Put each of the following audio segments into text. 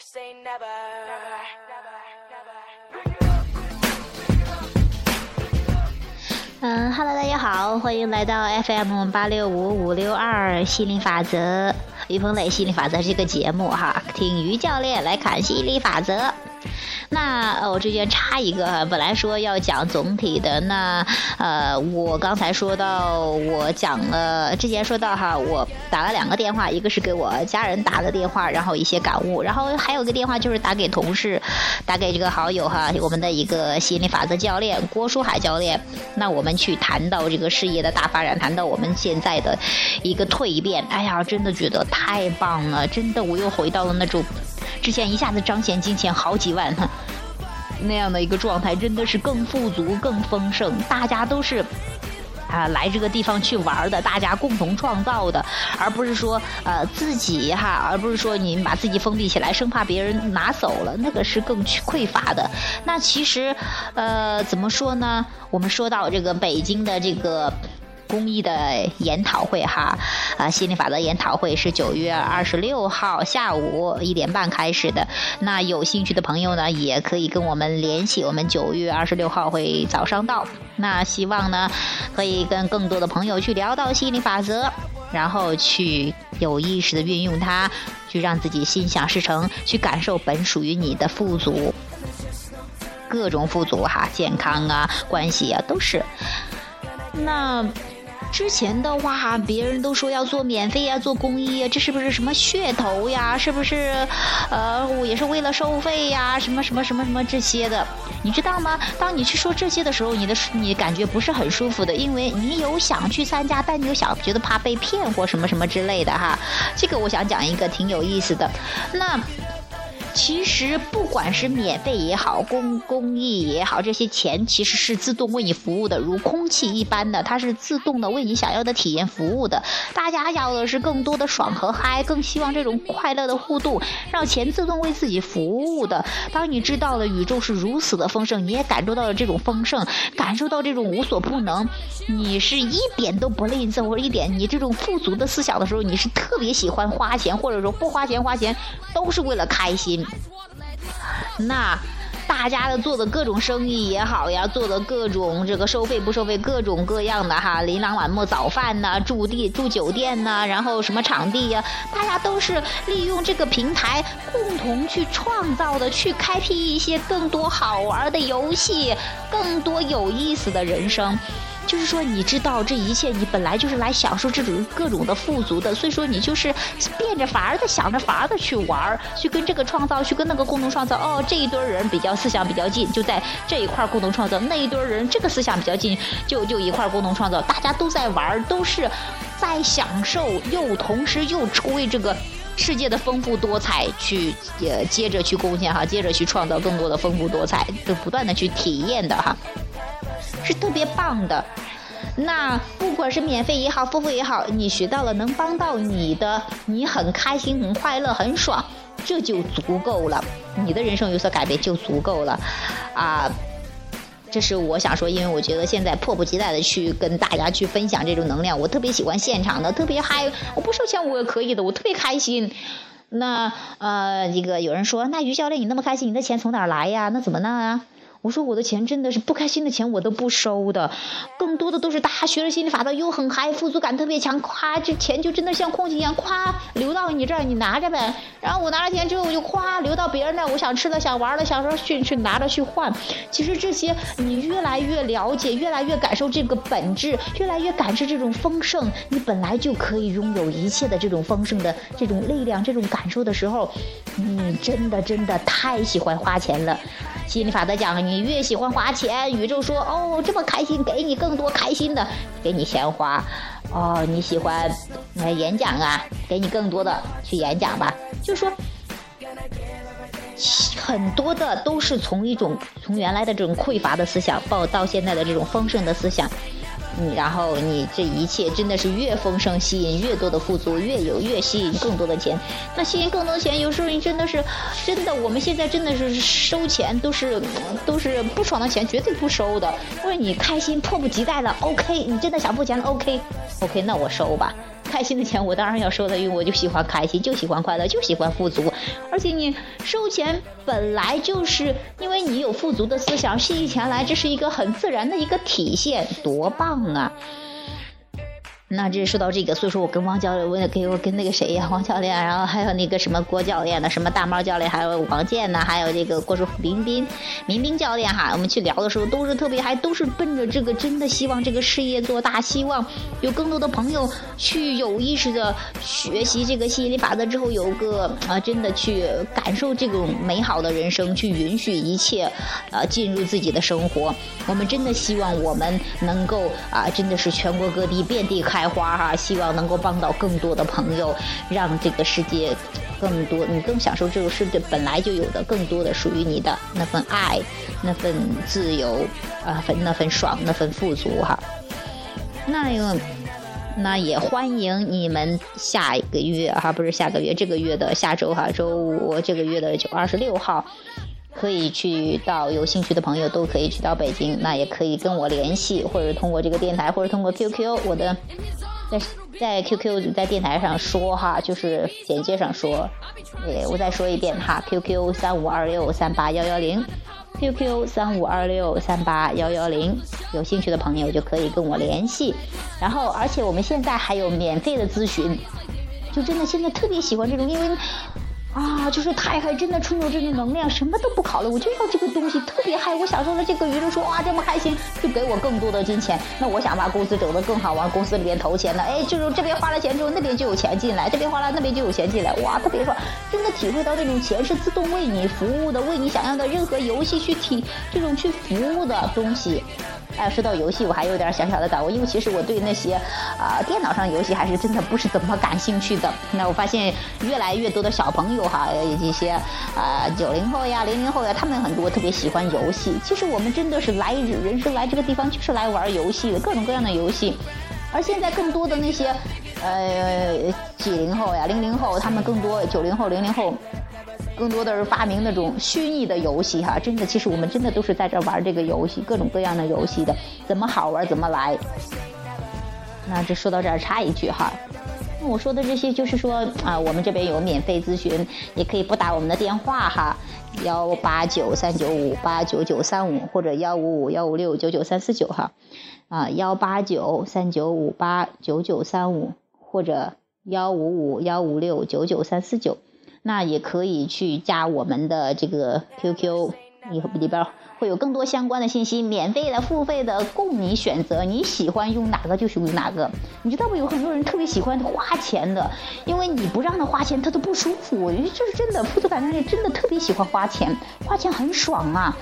say never 嗯哈喽，大家好，欢迎来到 FM 八六五五六二心理法则于鹏磊心理法则这个节目哈，听于教练来看心理法则。那呃我这边插一个哈，本来说要讲总体的，那呃，我刚才说到我讲了，之前说到哈，我打了两个电话，一个是给我家人打的电话，然后一些感悟，然后还有个电话就是打给同事，打给这个好友哈，我们的一个心理法则教练郭书海教练，那我们去谈到这个事业的大发展，谈到我们现在的一个蜕变，哎呀，真的觉得太棒了，真的我又回到了那种。之前一下子彰显金钱好几万，那样的一个状态，真的是更富足、更丰盛。大家都是啊来这个地方去玩的，大家共同创造的，而不是说呃自己哈，而不是说你把自己封闭起来，生怕别人拿走了，那个是更匮乏的。那其实呃怎么说呢？我们说到这个北京的这个。公益的研讨会哈，啊，心理法则研讨会是九月二十六号下午一点半开始的。那有兴趣的朋友呢，也可以跟我们联系。我们九月二十六号会早上到。那希望呢，可以跟更多的朋友去聊到心理法则，然后去有意识的运用它，去让自己心想事成，去感受本属于你的富足，各种富足哈，健康啊，关系啊，都是。那。之前的话，别人都说要做免费呀，做公益呀，这是不是什么噱头呀？是不是，呃，我也是为了收费呀？什么什么什么什么这些的，你知道吗？当你去说这些的时候，你的你感觉不是很舒服的，因为你有想去参加，但你又想觉得怕被骗或什么什么之类的哈。这个我想讲一个挺有意思的，那。其实不管是免费也好，公公益也好，这些钱其实是自动为你服务的，如空气一般的，它是自动的为你想要的体验服务的。大家要的是更多的爽和嗨，更希望这种快乐的互动，让钱自动为自己服务的。当你知道了宇宙是如此的丰盛，你也感受到了这种丰盛，感受到这种无所不能，你是一点都不吝啬，或者一点你这种富足的思想的时候，你是特别喜欢花钱，或者说不花钱花钱都是为了开心。那大家的做的各种生意也好呀，做的各种这个收费不收费，各种各样的哈，琳琅满目，早饭呐，住地住酒店呐，然后什么场地呀，大家都是利用这个平台共同去创造的，去开辟一些更多好玩的游戏，更多有意思的人生。就是说，你知道这一切，你本来就是来享受这种各种的富足的，所以说你就是变着法儿的想着法儿的去玩儿，去跟这个创造，去跟那个共同创造。哦，这一堆人比较思想比较近，就在这一块共同创造；那一堆人这个思想比较近，就就一块共同创造。大家都在玩儿，都是在享受，又同时又为这个世界的丰富多彩去呃接着去贡献哈，接着去创造更多的丰富多彩，就不断的去体验的哈。是特别棒的，那不管是免费也好，付费也好，你学到了能帮到你的，你很开心、很快乐、很爽，这就足够了。你的人生有所改变就足够了，啊，这是我想说，因为我觉得现在迫不及待的去跟大家去分享这种能量，我特别喜欢现场的，特别嗨，我不收钱我也可以的，我特别开心。那呃，这个有人说，那于教练你那么开心，你的钱从哪儿来呀？那怎么弄啊？我说我的钱真的是不开心的钱，我都不收的，更多的都是大家学了心理法则又很嗨，富足感特别强，夸这钱就真的像空气一样，夸流到你这儿，你拿着呗。然后我拿着钱之后，我就夸流到别人那儿，我想吃了想玩了，想说去去拿着去换。其实这些你越来越了解，越来越感受这个本质，越来越感受这种丰盛，你本来就可以拥有一切的这种丰盛的这种力量，这种感受的时候，你真的真的太喜欢花钱了。心理法则讲，你越喜欢花钱，宇宙说哦这么开心，给你更多开心的，给你钱花。哦你喜欢来演讲啊，给你更多的去演讲吧。就说很多的都是从一种从原来的这种匮乏的思想，到到现在的这种丰盛的思想。你然后你这一切真的是越丰盛，吸引越多的富足，越有越吸引更多的钱。那吸引更多钱，有时候你真的是真的，我们现在真的是收钱都是都是不爽的钱，绝对不收的。或者你开心，迫不及待了，OK，你真的想付钱了，OK，OK，那我收吧。开心的钱，我当然要收的，因为我就喜欢开心，就喜欢快乐，就喜欢富足。而且你收钱本来就是因为你有富足的思想，吸引钱来，这是一个很自然的一个体现，多棒啊！那这说到这个，所以说我跟王教练，我也给我跟那个谁呀，王教练，然后还有那个什么郭教练的，什么大猫教练，还有王健呢，还有这个郭叔民兵民兵教练哈，我们去聊的时候都是特别，还都是奔着这个真的希望这个事业做大，希望有更多的朋友去有意识的学习这个吸引力法则之后，有个啊真的去感受这种美好的人生，去允许一切啊进入自己的生活。我们真的希望我们能够啊，真的是全国各地遍地开。开花哈，希望能够帮到更多的朋友，让这个世界更多，你更享受这个世界本来就有的更多的属于你的那份爱，那份自由啊，份那份爽，那份富足哈。那又，那也欢迎你们下一个月哈，不是下个月，这个月的下周哈，周五这个月的九二十六号。可以去到有兴趣的朋友都可以去到北京，那也可以跟我联系，或者通过这个电台，或者通过 QQ，我的在在 QQ 在电台上说哈，就是简介上说，我再说一遍哈，QQ 三五二六三八幺幺零，QQ 三五二六三八幺幺零，有兴趣的朋友就可以跟我联系，然后而且我们现在还有免费的咨询，就真的现在特别喜欢这种，因为。啊，就是太嗨，真的充有这种能量，什么都不考虑，我就要这个东西，特别嗨，我享受了这个娱乐，说哇这么开心，就给我更多的金钱。那我想把公司走得更好，往公司里边投钱呢，哎，就是这边花了钱之后，那边就有钱进来，这边花了，那边就有钱进来，哇，特别爽，真的体会到这种钱是自动为你服务的，为你想要的任何游戏去体这种去服务的东西。哎，说到游戏，我还有点小小的感悟，因为其实我对那些啊电脑上游戏还是真的不是怎么感兴趣的。那我发现越来越多的小朋友哈，一些啊九零后呀、零零后呀，他们很多特别喜欢游戏。其实我们真的是来人生来这个地方就是来玩游戏的，各种各样的游戏。而现在更多的那些呃几零后呀、零零后，他们更多九零后、零零后。更多的是发明那种虚拟的游戏哈，真的，其实我们真的都是在这玩这个游戏，各种各样的游戏的，怎么好玩怎么来。那这说到这儿插一句哈，那我说的这些就是说啊，我们这边有免费咨询，也可以拨打我们的电话哈，幺八九三九五八九九三五或者幺五五幺五六九九三四九哈，啊幺八九三九五八九九三五或者幺五五幺五六九九三四九。那也可以去加我们的这个 QQ，里里边会有更多相关的信息，免费的、付费的供你选择，你喜欢用哪个就用哪个。你知道不？有很多人特别喜欢花钱的，因为你不让他花钱，他都不舒服。因为这是真的，富足感人真的特别喜欢花钱，花钱很爽啊。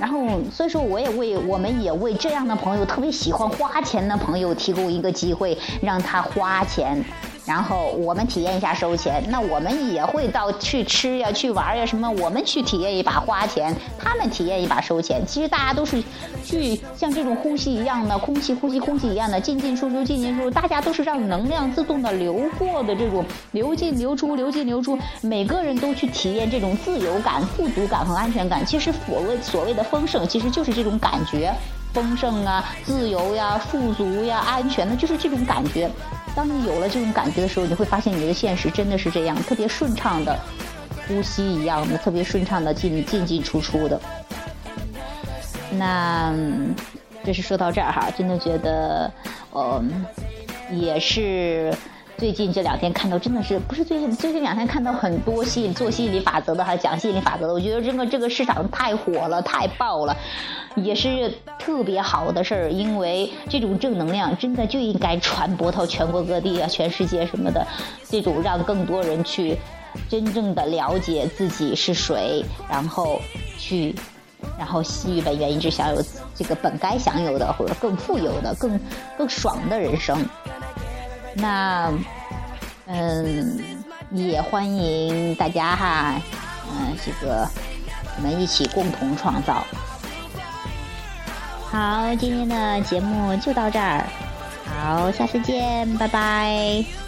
然后，所以说我也为我们也为这样的朋友，特别喜欢花钱的朋友提供一个机会，让他花钱。然后我们体验一下收钱，那我们也会到去吃呀、去玩呀什么，我们去体验一把花钱，他们体验一把收钱。其实大家都是去像这种呼吸一样的空气，呼吸空气一样的进进出出，进进出出，大家都是让能量自动的流过的这种流进流出、流进流出，每个人都去体验这种自由感、富足感和安全感。其实所谓所谓的丰盛，其实就是这种感觉，丰盛啊、自由呀、富足呀、安全的，就是这种感觉。当你有了这种感觉的时候，你会发现你的现实真的是这样，特别顺畅的呼吸一样的，特别顺畅的进进进出出的。那这是说到这儿哈，真的觉得，嗯，也是。最近这两天看到真的是不是最近最近两天看到很多吸引做吸引力法则的，还讲吸引力法则的，我觉得这个这个市场太火了，太爆了，也是特别好的事儿。因为这种正能量真的就应该传播到全国各地啊，全世界什么的，这种让更多人去真正的了解自己是谁，然后去，然后吸引本源一直享有这个本该享有的或者更富有的、更更爽的人生。那，嗯，也欢迎大家哈，嗯，这个我们一起共同创造。好，今天的节目就到这儿，好，下次见，拜拜。